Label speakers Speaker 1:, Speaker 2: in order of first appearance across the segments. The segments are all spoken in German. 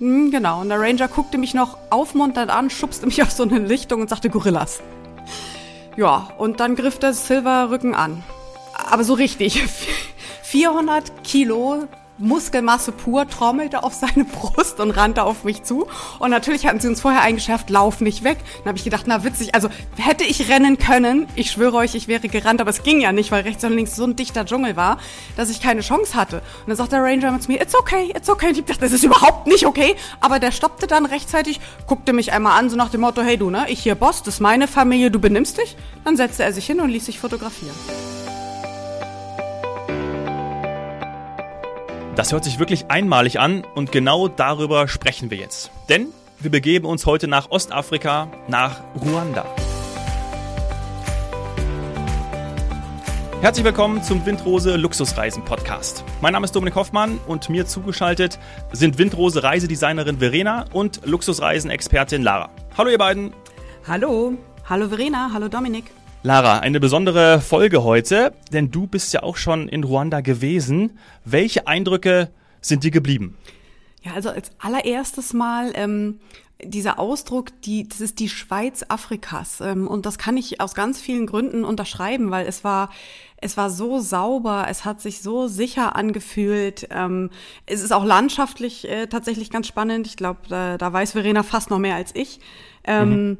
Speaker 1: Hm, genau. Und der Ranger guckte mich noch aufmunternd an, schubste mich auf so eine Lichtung und sagte Gorillas. Ja, und dann griff der Silver-Rücken an. Aber so richtig. 400 Kilo Muskelmasse pur, trommelte auf seine Brust und rannte auf mich zu. Und natürlich hatten sie uns vorher eingeschärft, lauf nicht weg. Dann habe ich gedacht, na witzig, also hätte ich rennen können, ich schwöre euch, ich wäre gerannt, aber es ging ja nicht, weil rechts und links so ein dichter Dschungel war, dass ich keine Chance hatte. Und dann sagt der Ranger zu mir, it's okay, it's okay. Und ich dachte, das ist überhaupt nicht okay. Aber der stoppte dann rechtzeitig, guckte mich einmal an, so nach dem Motto, hey du, ne, ich hier Boss, das ist meine Familie, du benimmst dich. Dann setzte er sich hin und ließ sich fotografieren.
Speaker 2: Das hört sich wirklich einmalig an und genau darüber sprechen wir jetzt. Denn wir begeben uns heute nach Ostafrika, nach Ruanda. Herzlich willkommen zum Windrose Luxusreisen Podcast. Mein Name ist Dominik Hoffmann und mir zugeschaltet sind Windrose Reisedesignerin Verena und Luxusreisen-Expertin Lara. Hallo ihr beiden.
Speaker 1: Hallo. Hallo Verena, hallo Dominik.
Speaker 2: Lara, eine besondere Folge heute, denn du bist ja auch schon in Ruanda gewesen. Welche Eindrücke sind dir geblieben?
Speaker 1: Ja, also als allererstes Mal ähm, dieser Ausdruck, die, das ist die Schweiz Afrikas. Ähm, und das kann ich aus ganz vielen Gründen unterschreiben, weil es war, es war so sauber, es hat sich so sicher angefühlt. Ähm, es ist auch landschaftlich äh, tatsächlich ganz spannend. Ich glaube, da, da weiß Verena fast noch mehr als ich. Ähm, mhm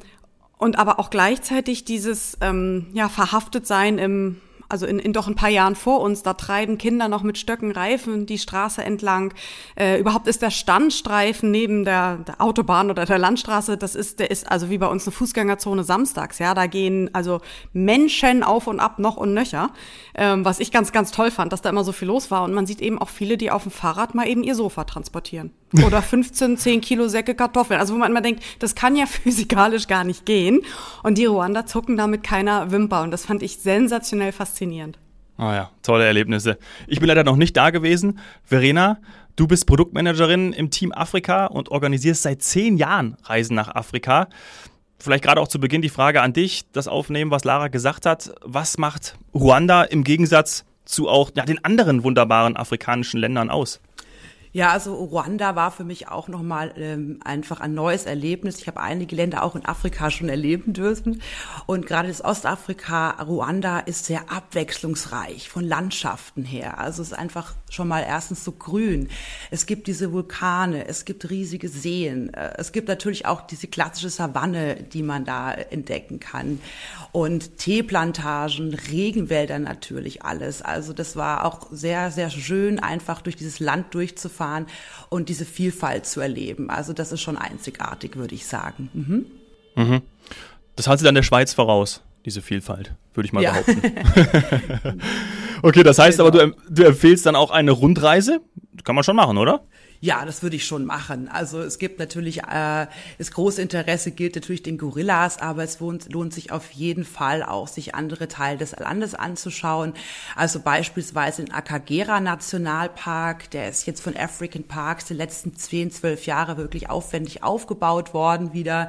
Speaker 1: und aber auch gleichzeitig dieses ähm, ja verhaftet sein im also in, in doch ein paar Jahren vor uns, da treiben Kinder noch mit Stöcken Reifen die Straße entlang. Äh, überhaupt ist der Standstreifen neben der, der Autobahn oder der Landstraße, das ist, der ist also wie bei uns eine Fußgängerzone samstags, ja, da gehen also Menschen auf und ab noch und nöcher, ähm, was ich ganz, ganz toll fand, dass da immer so viel los war und man sieht eben auch viele, die auf dem Fahrrad mal eben ihr Sofa transportieren. Oder 15, 10 Kilo Säcke Kartoffeln. Also wo man immer denkt, das kann ja physikalisch gar nicht gehen. Und die Ruander zucken damit keiner Wimper. Und das fand ich sensationell faszinierend.
Speaker 2: Ah ja, tolle Erlebnisse. Ich bin leider noch nicht da gewesen. Verena, du bist Produktmanagerin im Team Afrika und organisierst seit zehn Jahren Reisen nach Afrika. Vielleicht gerade auch zu Beginn die Frage an dich, das aufnehmen, was Lara gesagt hat. Was macht Ruanda im Gegensatz zu auch ja, den anderen wunderbaren afrikanischen Ländern aus?
Speaker 3: Ja, also Ruanda war für mich auch nochmal ähm, einfach ein neues Erlebnis. Ich habe einige Länder auch in Afrika schon erleben dürfen. Und gerade das Ostafrika, Ruanda ist sehr abwechslungsreich von Landschaften her. Also es ist einfach schon mal erstens so grün. Es gibt diese Vulkane, es gibt riesige Seen. Äh, es gibt natürlich auch diese klassische Savanne, die man da entdecken kann. Und Teeplantagen, Regenwälder natürlich alles. Also das war auch sehr, sehr schön, einfach durch dieses Land durchzufahren fahren und diese Vielfalt zu erleben. Also das ist schon einzigartig, würde ich sagen. Mhm.
Speaker 2: Mhm. Das hat sie dann der Schweiz voraus, diese Vielfalt, würde ich mal ja. behaupten. okay, das heißt genau. aber, du, du empfehlst dann auch eine Rundreise? Kann man schon machen, oder?
Speaker 3: Ja, das würde ich schon machen. Also es gibt natürlich, äh, das große Interesse gilt natürlich den Gorillas, aber es lohnt, lohnt sich auf jeden Fall auch, sich andere Teile des Landes anzuschauen. Also beispielsweise den Akagera Nationalpark, der ist jetzt von African Parks die letzten zehn, zwölf Jahre wirklich aufwendig aufgebaut worden wieder,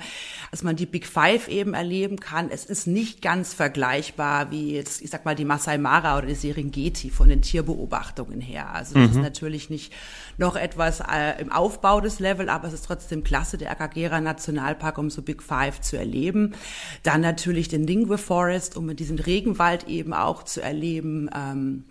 Speaker 3: dass man die Big Five eben erleben kann. Es ist nicht ganz vergleichbar wie jetzt, ich sag mal, die Masai Mara oder die Serengeti von den Tierbeobachtungen her. Also das mhm. ist natürlich nicht noch etwas äh, im Aufbau des Level, aber es ist trotzdem klasse, der Akagera Nationalpark, um so Big Five zu erleben. Dann natürlich den Lingwe Forest, um diesen Regenwald eben auch zu erleben. Ähm,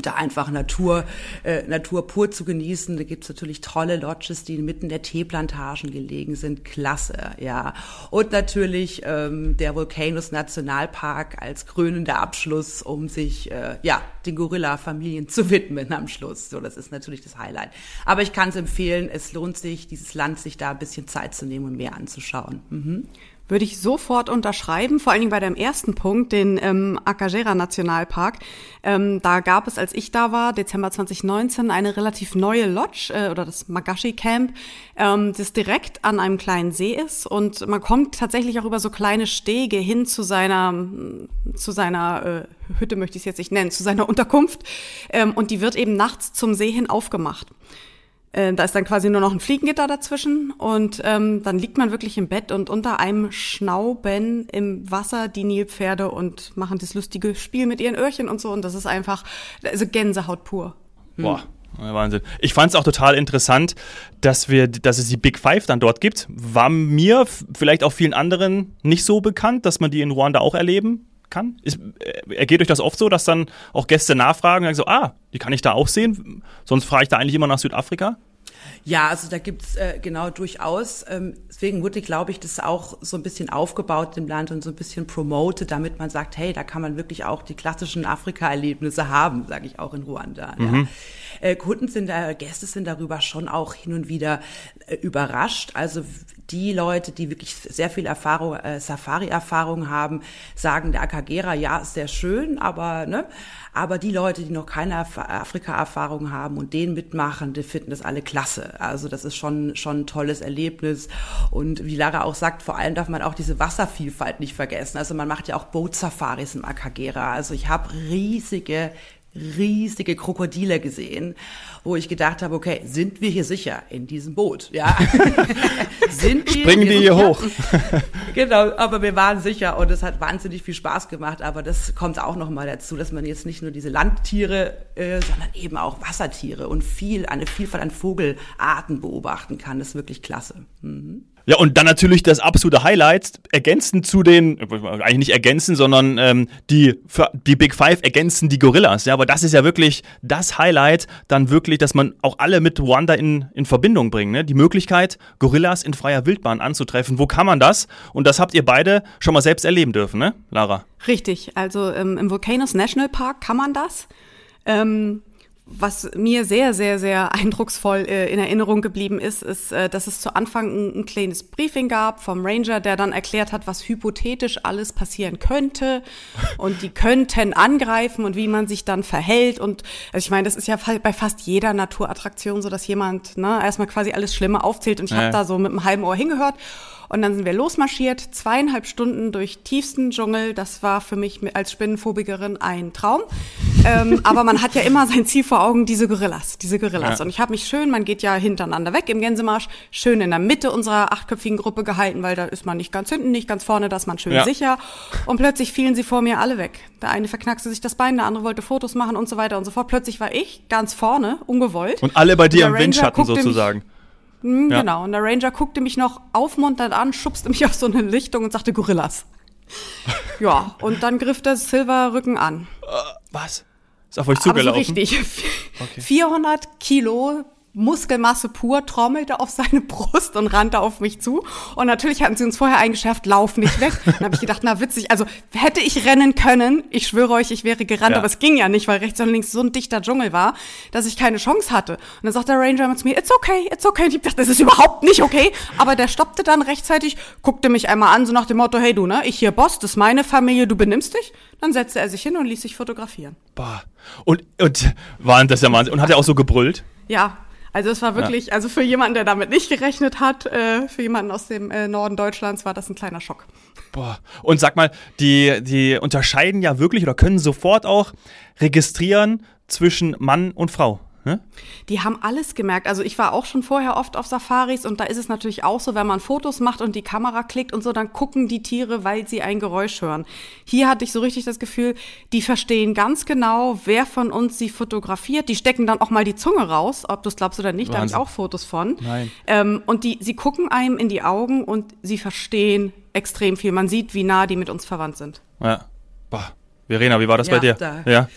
Speaker 3: da einfach Natur, äh, Natur pur zu genießen. Da gibt's natürlich tolle Lodges, die mitten der Teeplantagen gelegen sind. Klasse, ja. Und natürlich ähm, der Volcanoes Nationalpark als krönender Abschluss, um sich äh, ja den Gorilla-Familien zu widmen am Schluss. So, das ist natürlich das Highlight. Aber ich kann es empfehlen, es lohnt sich, dieses Land sich da ein bisschen Zeit zu nehmen und mehr anzuschauen. Mhm.
Speaker 1: Würde ich sofort unterschreiben, vor allen Dingen bei deinem ersten Punkt, den ähm, Akagera Nationalpark. Ähm, da gab es, als ich da war, Dezember 2019, eine relativ neue Lodge äh, oder das Magashi Camp, ähm, das direkt an einem kleinen See ist und man kommt tatsächlich auch über so kleine Stege hin zu seiner zu seiner äh, Hütte möchte ich es jetzt nicht nennen, zu seiner Unterkunft ähm, und die wird eben nachts zum See hin aufgemacht. Äh, da ist dann quasi nur noch ein Fliegengitter dazwischen und ähm, dann liegt man wirklich im Bett und unter einem schnauben im Wasser die Nilpferde und machen das lustige Spiel mit ihren Öhrchen und so und das ist einfach also Gänsehaut pur.
Speaker 2: Hm. Boah, Wahnsinn. Ich fand es auch total interessant, dass wir, dass es die Big Five dann dort gibt. War mir, vielleicht auch vielen anderen, nicht so bekannt, dass man die in Ruanda auch erleben kann. Ist, äh, ergeht euch das oft so, dass dann auch Gäste nachfragen und sagen so, ah, die kann ich da auch sehen? Sonst frage ich da eigentlich immer nach Südafrika?
Speaker 3: Ja, also da gibt's äh, genau durchaus. Ähm, deswegen wurde, glaube ich, das auch so ein bisschen aufgebaut im Land und so ein bisschen promoted, damit man sagt, hey, da kann man wirklich auch die klassischen Afrika-Erlebnisse haben, sage ich auch in Ruanda. Mhm. Ja. Äh, Kunden sind da, Gäste sind darüber schon auch hin und wieder äh, überrascht. Also die Leute, die wirklich sehr viel Erfahrung, äh, Safari-Erfahrung haben, sagen, der Akagera, ja, ist sehr schön, aber ne, aber die Leute, die noch keine Afrika-Erfahrung haben und den mitmachen, die finden das alle klasse. Also das ist schon, schon ein tolles Erlebnis. Und wie Lara auch sagt, vor allem darf man auch diese Wasservielfalt nicht vergessen. Also man macht ja auch Bootsafaris im Akagera. Also ich habe riesige riesige Krokodile gesehen, wo ich gedacht habe, okay, sind wir hier sicher in diesem Boot? Ja.
Speaker 2: sind wir Springen die hier hoch?
Speaker 3: genau, aber wir waren sicher und es hat wahnsinnig viel Spaß gemacht, aber das kommt auch noch mal dazu, dass man jetzt nicht nur diese Landtiere, äh, sondern eben auch Wassertiere und viel eine Vielfalt an Vogelarten beobachten kann. Das ist wirklich klasse. Mhm.
Speaker 2: Ja, und dann natürlich das absolute Highlight, ergänzend zu den, eigentlich nicht ergänzen, sondern ähm, die, die Big Five ergänzen die Gorillas. Ja, aber das ist ja wirklich das Highlight, dann wirklich, dass man auch alle mit Ruanda in, in Verbindung bringt. Ne? Die Möglichkeit, Gorillas in freier Wildbahn anzutreffen. Wo kann man das? Und das habt ihr beide schon mal selbst erleben dürfen, ne, Lara?
Speaker 1: Richtig, also ähm, im Volcanoes National Park kann man das. Ähm, was mir sehr, sehr, sehr eindrucksvoll äh, in Erinnerung geblieben ist, ist, äh, dass es zu Anfang ein, ein, kleines Briefing gab vom Ranger, der dann erklärt hat, was hypothetisch alles passieren könnte und die könnten angreifen und wie man sich dann verhält. Und also ich meine, das ist ja bei fast jeder Naturattraktion so, dass jemand ne, erstmal quasi alles Schlimme aufzählt und ich ja. habe da so mit einem halben Ohr hingehört und dann sind wir losmarschiert, zweieinhalb Stunden durch tiefsten Dschungel. Das war für mich als Spinnenphobikerin ein Traum. ähm, aber man hat ja immer sein Ziel vor Augen, diese Gorillas, diese Gorillas. Ja. Und ich habe mich schön, man geht ja hintereinander weg im Gänsemarsch, schön in der Mitte unserer achtköpfigen Gruppe gehalten, weil da ist man nicht ganz hinten, nicht ganz vorne, da ist man schön ja. sicher. Und plötzlich fielen sie vor mir alle weg. Der eine verknackste sich das Bein, der andere wollte Fotos machen und so weiter und so fort. Plötzlich war ich ganz vorne, ungewollt.
Speaker 2: Und alle bei dir im Windschatten sozusagen. Mich,
Speaker 1: hm, ja. Genau. Und der Ranger guckte mich noch aufmunternd an, schubste mich auf so eine Lichtung und sagte Gorillas. ja, und dann griff der Silverrücken an.
Speaker 2: Uh, was? Ist auf euch zugelaufen?
Speaker 1: Aber so richtig. Okay. 400 Kilo Muskelmasse pur, trommelte auf seine Brust und rannte auf mich zu. Und natürlich hatten sie uns vorher eingeschärft, lauf nicht weg. Dann habe ich gedacht, na witzig, also hätte ich rennen können, ich schwöre euch, ich wäre gerannt, ja. aber es ging ja nicht, weil rechts und links so ein dichter Dschungel war, dass ich keine Chance hatte. Und dann sagt der Ranger immer zu mir, it's okay, it's okay. Und ich dachte, das ist überhaupt nicht okay. Aber der stoppte dann rechtzeitig, guckte mich einmal an, so nach dem Motto, hey du, ne, ich hier Boss, das ist meine Familie, du benimmst dich. Dann setzte er sich hin und ließ sich fotografieren.
Speaker 2: Boah. Und, und waren das ja Wahnsinn. Und hat er auch so gebrüllt?
Speaker 1: Ja, also es war wirklich, ja. also für jemanden, der damit nicht gerechnet hat, äh, für jemanden aus dem äh, Norden Deutschlands war das ein kleiner Schock.
Speaker 2: Boah. Und sag mal, die, die unterscheiden ja wirklich oder können sofort auch registrieren zwischen Mann und Frau. Ne?
Speaker 1: Die haben alles gemerkt. Also ich war auch schon vorher oft auf Safaris und da ist es natürlich auch so, wenn man Fotos macht und die Kamera klickt und so, dann gucken die Tiere, weil sie ein Geräusch hören. Hier hatte ich so richtig das Gefühl, die verstehen ganz genau, wer von uns sie fotografiert. Die stecken dann auch mal die Zunge raus, ob du es glaubst oder nicht, Wahnsinn. da habe ich auch Fotos von.
Speaker 2: Nein.
Speaker 1: Ähm, und die, sie gucken einem in die Augen und sie verstehen extrem viel. Man sieht, wie nah die mit uns verwandt sind.
Speaker 2: Ja. Boah. Verena, wie war das ja, bei dir?
Speaker 3: Da. Ja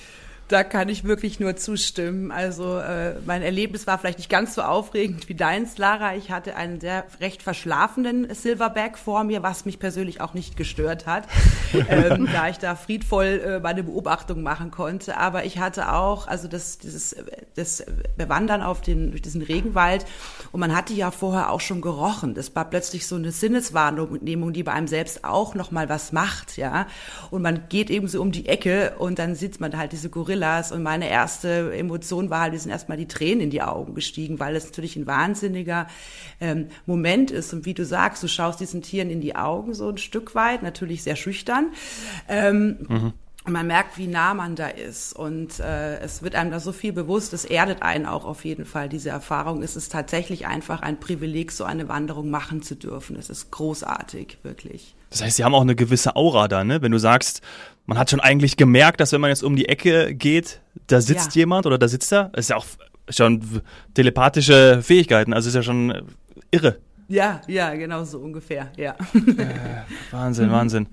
Speaker 3: da kann ich wirklich nur zustimmen. Also äh, mein Erlebnis war vielleicht nicht ganz so aufregend wie deins, Lara. Ich hatte einen sehr recht verschlafenen Silverback vor mir, was mich persönlich auch nicht gestört hat, ähm, da ich da friedvoll äh, meine Beobachtung machen konnte. Aber ich hatte auch, also das, dieses, das Bewandern auf den, durch diesen Regenwald und man hatte ja vorher auch schon gerochen. Das war plötzlich so eine Sinneswahrnehmung, die bei einem selbst auch nochmal was macht, ja. Und man geht eben so um die Ecke und dann sieht man halt diese Gorilla Gorillas und meine erste Emotion war halt, wir sind erstmal die Tränen in die Augen gestiegen, weil es natürlich ein wahnsinniger ähm, Moment ist. Und wie du sagst, du schaust diesen Tieren in die Augen so ein Stück weit, natürlich sehr schüchtern. Ähm, mhm. Und man merkt, wie nah man da ist. Und äh, es wird einem da so viel bewusst, es erdet einen auch auf jeden Fall, diese Erfahrung. Es ist tatsächlich einfach ein Privileg, so eine Wanderung machen zu dürfen. Es ist großartig, wirklich.
Speaker 2: Das heißt, sie haben auch eine gewisse Aura da, ne? Wenn du sagst, man hat schon eigentlich gemerkt, dass wenn man jetzt um die Ecke geht, da sitzt ja. jemand oder da sitzt er. Das ist ja auch schon telepathische Fähigkeiten, also ist ja schon äh, irre.
Speaker 3: Ja, ja, genau so ungefähr, ja.
Speaker 2: Äh, Wahnsinn, Wahnsinn.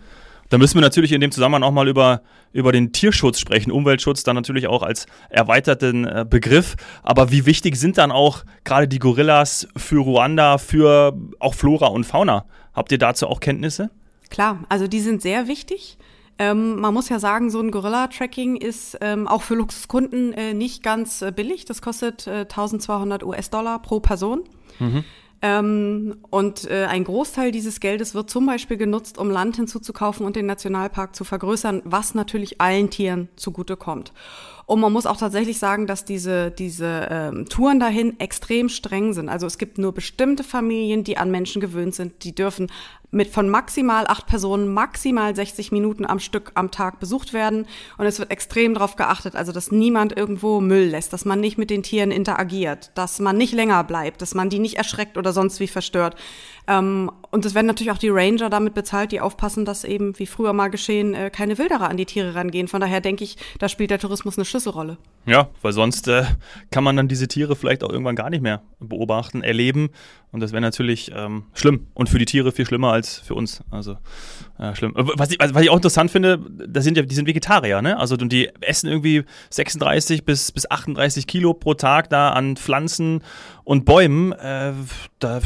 Speaker 2: Da müssen wir natürlich in dem Zusammenhang auch mal über, über den Tierschutz sprechen. Umweltschutz dann natürlich auch als erweiterten äh, Begriff. Aber wie wichtig sind dann auch gerade die Gorillas für Ruanda, für auch Flora und Fauna? Habt ihr dazu auch Kenntnisse?
Speaker 1: Klar, also die sind sehr wichtig. Ähm, man muss ja sagen, so ein Gorilla-Tracking ist ähm, auch für Luxuskunden äh, nicht ganz äh, billig. Das kostet äh, 1200 US-Dollar pro Person. Mhm. Ähm, und äh, ein Großteil dieses Geldes wird zum Beispiel genutzt, um Land hinzuzukaufen und den Nationalpark zu vergrößern, was natürlich allen Tieren zugutekommt. Und man muss auch tatsächlich sagen, dass diese, diese ähm, Touren dahin extrem streng sind. Also es gibt nur bestimmte Familien, die an Menschen gewöhnt sind. Die dürfen mit von maximal acht Personen maximal 60 Minuten am Stück am Tag besucht werden. Und es wird extrem darauf geachtet, also dass niemand irgendwo Müll lässt, dass man nicht mit den Tieren interagiert, dass man nicht länger bleibt, dass man die nicht erschreckt oder sonst wie verstört. Ähm, und es werden natürlich auch die Ranger damit bezahlt, die aufpassen, dass eben, wie früher mal geschehen, äh, keine Wilderer an die Tiere rangehen. Von daher denke ich, da spielt der Tourismus eine Schlüsselrolle.
Speaker 2: Ja, weil sonst äh, kann man dann diese Tiere vielleicht auch irgendwann gar nicht mehr beobachten, erleben. Und das wäre natürlich ähm, schlimm. Und für die Tiere viel schlimmer als für uns. Also äh, schlimm. Was ich, was ich auch interessant finde, das sind ja, die sind Vegetarier, ne? Also und die essen irgendwie 36 bis, bis 38 Kilo pro Tag da an Pflanzen und Bäumen. Äh, da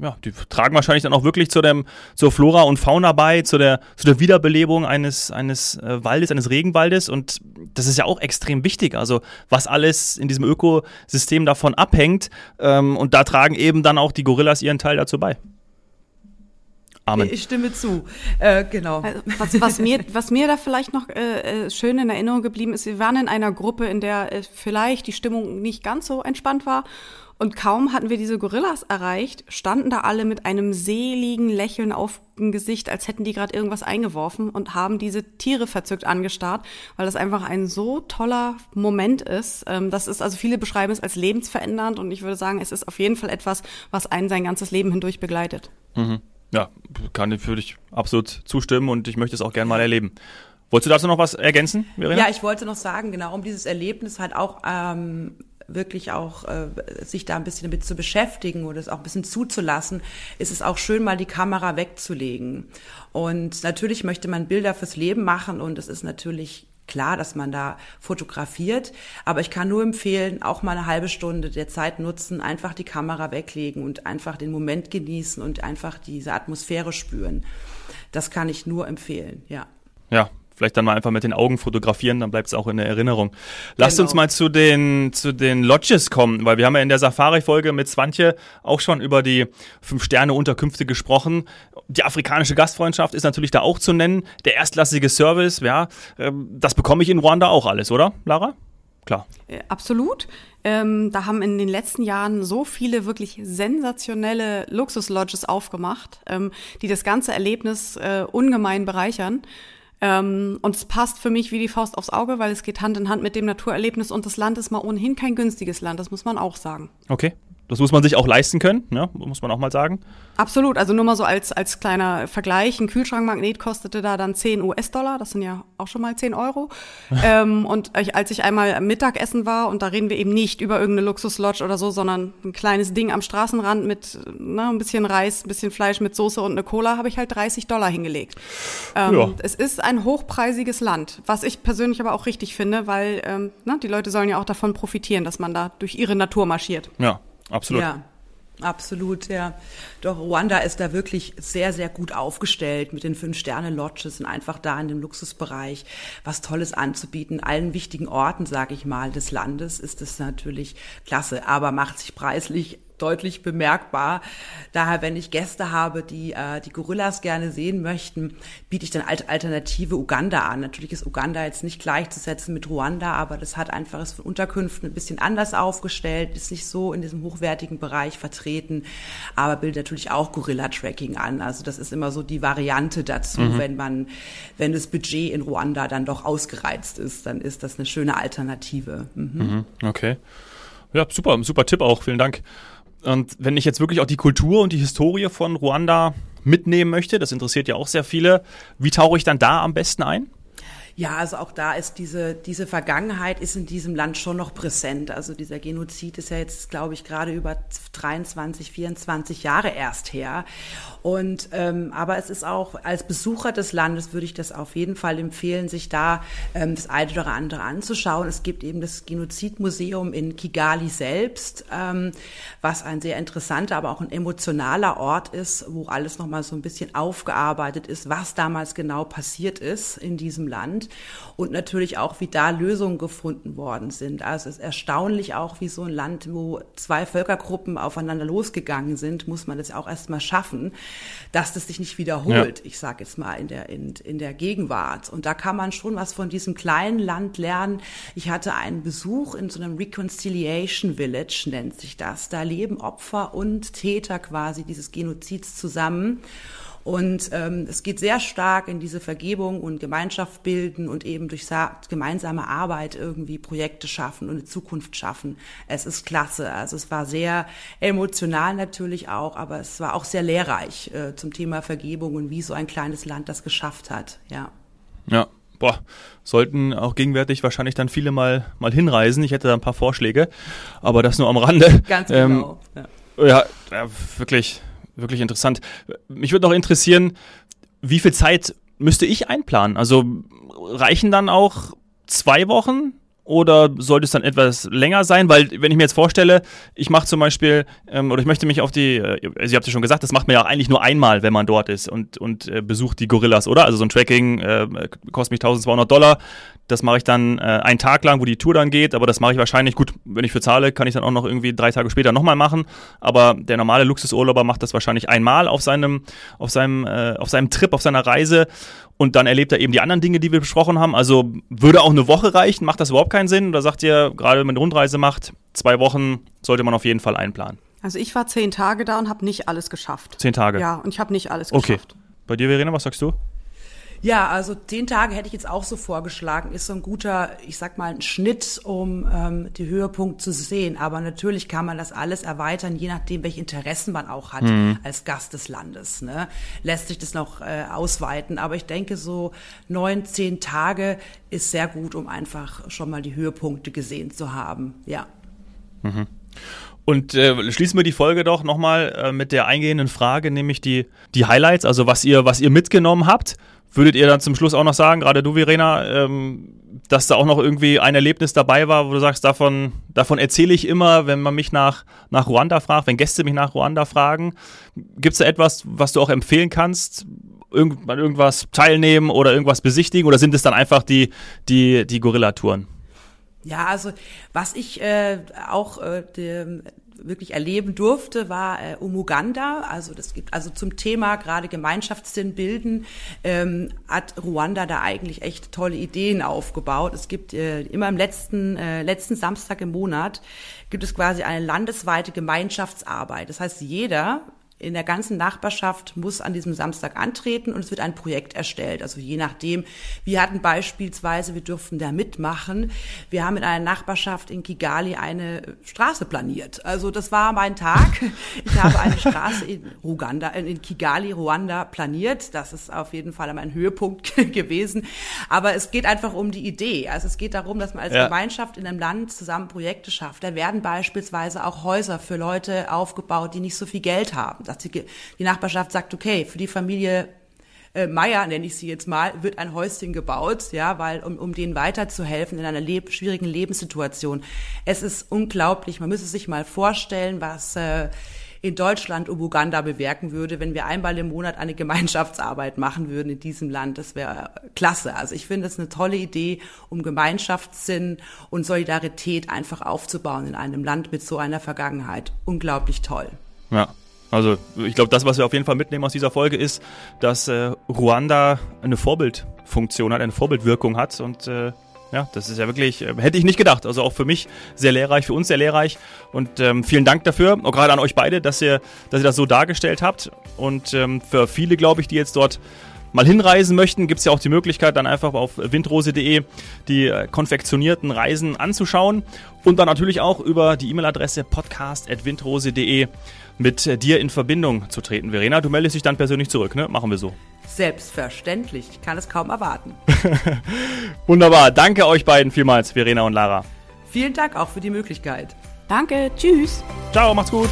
Speaker 2: ja, die tragen wahrscheinlich dann auch wirklich zu dem, zur Flora und Fauna bei, zu der, zu der Wiederbelebung eines, eines äh, Waldes, eines Regenwaldes. Und das ist ja auch extrem wichtig. Also, was alles in diesem Ökosystem davon abhängt. Ähm, und da tragen eben dann auch die Gorillas ihren Teil dazu bei.
Speaker 3: Amen. Ich stimme zu. Äh, genau.
Speaker 1: Also, was, was, mir, was mir da vielleicht noch äh, äh, schön in Erinnerung geblieben ist, wir waren in einer Gruppe, in der äh, vielleicht die Stimmung nicht ganz so entspannt war. Und kaum hatten wir diese Gorillas erreicht, standen da alle mit einem seligen Lächeln auf dem Gesicht, als hätten die gerade irgendwas eingeworfen und haben diese Tiere verzückt angestarrt, weil das einfach ein so toller Moment ist. Ähm, das ist also viele beschreiben es als lebensverändernd und ich würde sagen, es ist auf jeden Fall etwas, was einen sein ganzes Leben hindurch begleitet.
Speaker 2: Mhm. Ja, kann ich würde ich absolut zustimmen und ich möchte es auch gerne mal erleben. Wolltest du dazu noch was ergänzen,
Speaker 3: Verena? Ja, ich wollte noch sagen, genau, um dieses Erlebnis halt auch ähm, wirklich auch äh, sich da ein bisschen damit zu beschäftigen oder es auch ein bisschen zuzulassen, ist es auch schön, mal die Kamera wegzulegen. Und natürlich möchte man Bilder fürs Leben machen und es ist natürlich klar, dass man da fotografiert, aber ich kann nur empfehlen, auch mal eine halbe Stunde der Zeit nutzen, einfach die Kamera weglegen und einfach den Moment genießen und einfach diese Atmosphäre spüren. Das kann ich nur empfehlen, ja.
Speaker 2: Ja, vielleicht dann mal einfach mit den Augen fotografieren, dann bleibt es auch in der Erinnerung. Lasst genau. uns mal zu den, zu den Lodges kommen, weil wir haben ja in der Safari-Folge mit Swantje auch schon über die Fünf-Sterne-Unterkünfte gesprochen. Die afrikanische Gastfreundschaft ist natürlich da auch zu nennen. Der erstklassige Service, ja, ähm, das bekomme ich in Ruanda auch alles, oder, Lara? Klar.
Speaker 1: Äh, absolut. Ähm, da haben in den letzten Jahren so viele wirklich sensationelle Luxuslodges aufgemacht, ähm, die das ganze Erlebnis äh, ungemein bereichern. Ähm, und es passt für mich wie die Faust aufs Auge, weil es geht Hand in Hand mit dem Naturerlebnis und das Land ist mal ohnehin kein günstiges Land, das muss man auch sagen.
Speaker 2: Okay. Das muss man sich auch leisten können, ne? muss man auch mal sagen.
Speaker 1: Absolut, also nur mal so als, als kleiner Vergleich, ein Kühlschrankmagnet kostete da dann 10 US-Dollar, das sind ja auch schon mal 10 Euro. ähm, und als ich einmal Mittagessen war, und da reden wir eben nicht über irgendeine Luxuslodge oder so, sondern ein kleines Ding am Straßenrand mit ne, ein bisschen Reis, ein bisschen Fleisch mit Soße und eine Cola, habe ich halt 30 Dollar hingelegt. Ähm, ja. Es ist ein hochpreisiges Land, was ich persönlich aber auch richtig finde, weil ähm, ne, die Leute sollen ja auch davon profitieren, dass man da durch ihre Natur marschiert.
Speaker 2: Ja, Absolut.
Speaker 3: Ja. Absolut, ja. Doch Ruanda ist da wirklich sehr, sehr gut aufgestellt mit den Fünf-Sterne-Lodges und einfach da in dem Luxusbereich was Tolles anzubieten. Allen wichtigen Orten, sage ich mal, des Landes ist es natürlich klasse, aber macht sich preislich deutlich bemerkbar. Daher, wenn ich Gäste habe, die äh, die Gorillas gerne sehen möchten, biete ich dann Alternative Uganda an. Natürlich ist Uganda jetzt nicht gleichzusetzen mit Ruanda, aber das hat einfach ist von Unterkünften ein bisschen anders aufgestellt, ist nicht so in diesem hochwertigen Bereich vertreten, aber bildet natürlich auch Gorilla-Tracking an. Also das ist immer so die Variante dazu, mhm. wenn man, wenn das Budget in Ruanda dann doch ausgereizt ist, dann ist das eine schöne Alternative.
Speaker 2: Mhm. Mhm. Okay. Ja, super, super Tipp auch. Vielen Dank. Und wenn ich jetzt wirklich auch die Kultur und die Historie von Ruanda mitnehmen möchte, das interessiert ja auch sehr viele, wie tauche ich dann da am besten ein?
Speaker 3: Ja, also auch da ist diese, diese Vergangenheit ist in diesem Land schon noch präsent. Also dieser Genozid ist ja jetzt, glaube ich, gerade über 23, 24 Jahre erst her. Und ähm, aber es ist auch als Besucher des Landes würde ich das auf jeden Fall empfehlen, sich da ähm, das eine oder andere anzuschauen. Es gibt eben das Genozidmuseum in Kigali selbst, ähm, was ein sehr interessanter, aber auch ein emotionaler Ort ist, wo alles nochmal so ein bisschen aufgearbeitet ist, was damals genau passiert ist in diesem Land und natürlich auch, wie da Lösungen gefunden worden sind. Also es ist erstaunlich auch, wie so ein Land, wo zwei Völkergruppen aufeinander losgegangen sind, muss man das auch erstmal schaffen, dass das sich nicht wiederholt. Ja. Ich sage jetzt mal in der in, in der Gegenwart. Und da kann man schon was von diesem kleinen Land lernen. Ich hatte einen Besuch in so einem Reconciliation Village nennt sich das. Da leben Opfer und Täter quasi dieses Genozids zusammen. Und ähm, es geht sehr stark in diese Vergebung und Gemeinschaft bilden und eben durch gemeinsame Arbeit irgendwie Projekte schaffen und eine Zukunft schaffen. Es ist klasse. Also es war sehr emotional natürlich auch, aber es war auch sehr lehrreich äh, zum Thema Vergebung und wie so ein kleines Land das geschafft hat. Ja.
Speaker 2: Ja, boah, sollten auch gegenwärtig wahrscheinlich dann viele mal, mal hinreisen. Ich hätte da ein paar Vorschläge, aber das nur am Rande.
Speaker 3: Ganz genau.
Speaker 2: Ähm, ja. ja. Ja, wirklich wirklich interessant. Mich würde noch interessieren, wie viel Zeit müsste ich einplanen? Also reichen dann auch zwei Wochen? Oder sollte es dann etwas länger sein? Weil, wenn ich mir jetzt vorstelle, ich mache zum Beispiel, ähm, oder ich möchte mich auf die, äh, also ihr habt ja schon gesagt, das macht man ja eigentlich nur einmal, wenn man dort ist und, und äh, besucht die Gorillas, oder? Also so ein Tracking äh, kostet mich 1200 Dollar. Das mache ich dann äh, einen Tag lang, wo die Tour dann geht, aber das mache ich wahrscheinlich, gut, wenn ich für zahle, kann ich dann auch noch irgendwie drei Tage später nochmal machen. Aber der normale Luxusurlauber macht das wahrscheinlich einmal auf seinem, auf seinem, äh, auf seinem Trip, auf seiner Reise und dann erlebt er eben die anderen Dinge, die wir besprochen haben. Also würde auch eine Woche reichen, macht das überhaupt keinen Sinn? Oder sagt ihr, gerade wenn man eine Rundreise macht, zwei Wochen sollte man auf jeden Fall einplanen?
Speaker 1: Also ich war zehn Tage da und habe nicht alles geschafft.
Speaker 2: Zehn Tage?
Speaker 1: Ja, und ich habe nicht alles geschafft.
Speaker 2: Okay. Bei dir, Verena, was sagst du?
Speaker 3: Ja, also zehn Tage hätte ich jetzt auch so vorgeschlagen, ist so ein guter, ich sag mal, ein Schnitt, um ähm, die Höhepunkt zu sehen. Aber natürlich kann man das alles erweitern, je nachdem, welche Interessen man auch hat mhm. als Gast des Landes. Ne? Lässt sich das noch äh, ausweiten. Aber ich denke, so neun, zehn Tage ist sehr gut, um einfach schon mal die Höhepunkte gesehen zu haben. Ja.
Speaker 2: Mhm. Und äh, schließen wir die Folge doch nochmal äh, mit der eingehenden Frage, nämlich die, die Highlights, also was ihr, was ihr mitgenommen habt Würdet ihr dann zum Schluss auch noch sagen, gerade du, Verena, ähm, dass da auch noch irgendwie ein Erlebnis dabei war, wo du sagst, davon, davon erzähle ich immer, wenn man mich nach, nach Ruanda fragt, wenn Gäste mich nach Ruanda fragen. Gibt es da etwas, was du auch empfehlen kannst? Irgend, irgendwas teilnehmen oder irgendwas besichtigen? Oder sind es dann einfach die, die, die Gorilla-Touren?
Speaker 3: Ja, also was ich äh, auch äh, dem, wirklich erleben durfte, war äh, Umuganda. Also das gibt also zum Thema gerade Gemeinschaftssinn bilden, ähm, hat Ruanda da eigentlich echt tolle Ideen aufgebaut. Es gibt äh, immer im letzten äh, letzten Samstag im Monat gibt es quasi eine landesweite Gemeinschaftsarbeit. Das heißt, jeder in der ganzen Nachbarschaft muss an diesem Samstag antreten und es wird ein Projekt erstellt. Also je nachdem, wir hatten beispielsweise, wir durften da mitmachen. Wir haben in einer Nachbarschaft in Kigali eine Straße planiert. Also das war mein Tag. Ich habe eine Straße in Ruganda, in Kigali, Ruanda planiert. Das ist auf jeden Fall mein Höhepunkt gewesen. Aber es geht einfach um die Idee. Also es geht darum, dass man als ja. Gemeinschaft in einem Land zusammen Projekte schafft. Da werden beispielsweise auch Häuser für Leute aufgebaut, die nicht so viel Geld haben dass die, die Nachbarschaft sagt, okay, für die Familie äh, Meier, nenne ich sie jetzt mal, wird ein Häuschen gebaut, ja, weil um, um denen weiterzuhelfen in einer leb schwierigen Lebenssituation. Es ist unglaublich, man müsste sich mal vorstellen, was äh, in Deutschland um Uganda bewirken würde, wenn wir einmal im Monat eine Gemeinschaftsarbeit machen würden in diesem Land. Das wäre klasse. Also ich finde es eine tolle Idee, um Gemeinschaftssinn und Solidarität einfach aufzubauen in einem Land mit so einer Vergangenheit. Unglaublich toll.
Speaker 2: Ja, also ich glaube, das, was wir auf jeden Fall mitnehmen aus dieser Folge, ist, dass äh, Ruanda eine Vorbildfunktion hat, eine Vorbildwirkung hat und äh, ja, das ist ja wirklich, äh, hätte ich nicht gedacht. Also auch für mich sehr lehrreich, für uns sehr lehrreich. Und ähm, vielen Dank dafür, auch gerade an euch beide, dass ihr, dass ihr das so dargestellt habt. Und ähm, für viele, glaube ich, die jetzt dort mal hinreisen möchten, gibt es ja auch die Möglichkeit, dann einfach auf windrose.de die äh, konfektionierten Reisen anzuschauen. Und dann natürlich auch über die E-Mail-Adresse podcast.windrose.de mit dir in Verbindung zu treten. Verena, du meldest dich dann persönlich zurück, ne? Machen wir so.
Speaker 3: Selbstverständlich. Ich kann es kaum erwarten.
Speaker 2: Wunderbar. Danke euch beiden vielmals, Verena und Lara.
Speaker 3: Vielen Dank auch für die Möglichkeit.
Speaker 1: Danke. Tschüss.
Speaker 2: Ciao, macht's gut.